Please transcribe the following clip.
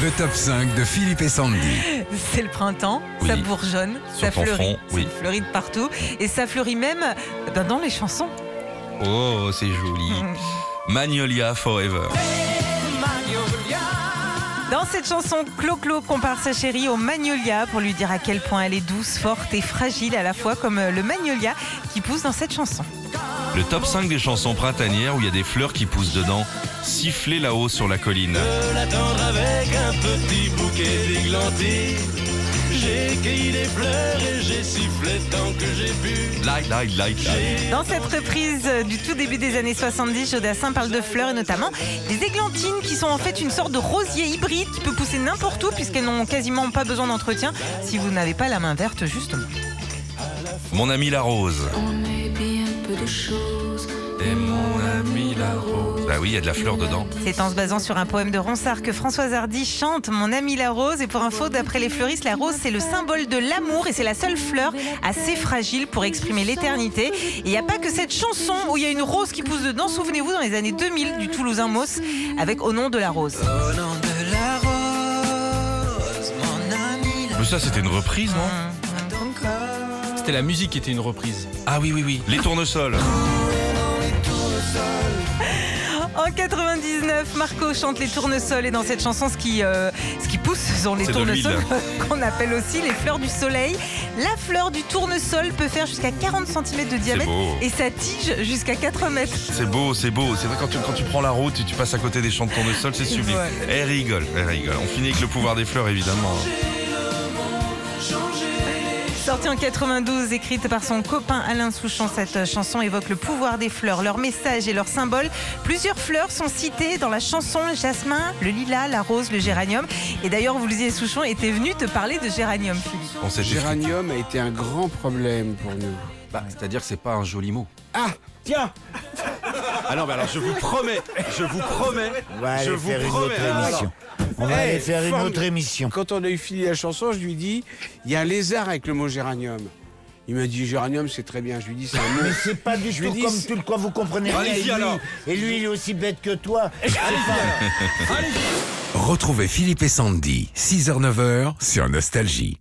Le top 5 de Philippe et Sandy. C'est le printemps, Oui. ça bourgeonne, Sur ça fleurit, front, oui. ça fleurit de partout, et ça fleurit même ben, dans les chansons. Oh, c'est joli. Magnolia Forever. Dans cette chanson, Clo-Clo compare sa chérie au magnolia pour lui dire à quel point elle est douce, forte et fragile à la fois comme euh, le magnolia qui pousse dans cette chanson. Le top 5 des chansons printanières où il y a des fleurs qui poussent dedans. Siffler là-haut sur la colline. Avec un petit bouquet d'églantines. J'ai cueilli des fleurs et j'ai sifflé tant que j'ai pu. Dans cette reprise du tout début des années 70, Jodassin parle de fleurs et notamment des églantines qui sont en fait une sorte de rosier hybride qui peut pousser n'importe où puisqu'elles n'ont quasiment pas besoin d'entretien si vous n'avez pas la main verte justement. Mon ami la rose. On est bien peu de choses. Rose. Bah oui, il y a de la fleur dedans. C'est en se basant sur un poème de Ronsard que Françoise Hardy chante Mon ami la rose. Et pour info, d'après les fleuristes, la rose c'est le symbole de l'amour et c'est la seule fleur assez fragile pour exprimer l'éternité. Et il n'y a pas que cette chanson où il y a une rose qui pousse dedans. Souvenez-vous dans les années 2000 du Toulousain Moss avec Au nom de la rose. Au nom de la rose, mon ami la Mais ça, c'était une reprise, non? C'était la musique qui était une reprise. Ah oui, oui, oui. Les tournesols. En 99, Marco chante les tournesols et dans cette chanson, ce qui, euh, ce qui pousse sont les tournesols qu'on appelle aussi les fleurs du soleil. La fleur du tournesol peut faire jusqu'à 40 cm de diamètre et sa tige jusqu'à 4 mètres. C'est beau, c'est beau. C'est vrai, quand tu, quand tu prends la route et tu passes à côté des champs de tournesol, c'est sublime. Voilà. Elle rigole, elle rigole. On finit avec le pouvoir des fleurs, évidemment. Sortie en 92, écrite par son copain Alain Souchon, cette chanson évoque le pouvoir des fleurs, leur message et leurs symboles. Plusieurs fleurs sont citées dans la chanson le jasmin, le lilas, la rose, le géranium. Et d'ailleurs, vous le disiez, Souchon était venu te parler de géranium, Philippe. On s'est dit- Géranium a été un grand problème pour nous. Bah, c'est-à-dire que c'est pas un joli mot. Ah, tiens Ah non, mais alors je vous promets, je vous promets, je vous faire une promets. On va Hey, aller faire une autre émission. Quand on a eu fini la chanson, je lui dis il y a un lézard avec le mot géranium. Il m'a dit géranium, c'est très bien. Je lui dis c'est un mot. Mais c'est pas du Je tout dis, comme tout le quoi vous comprenez rien. Allez-y, et, lui, alors. et lui, il est aussi bête que toi. Retrouvez Philippe et Sandy, 6h-9h sur Nostalgie.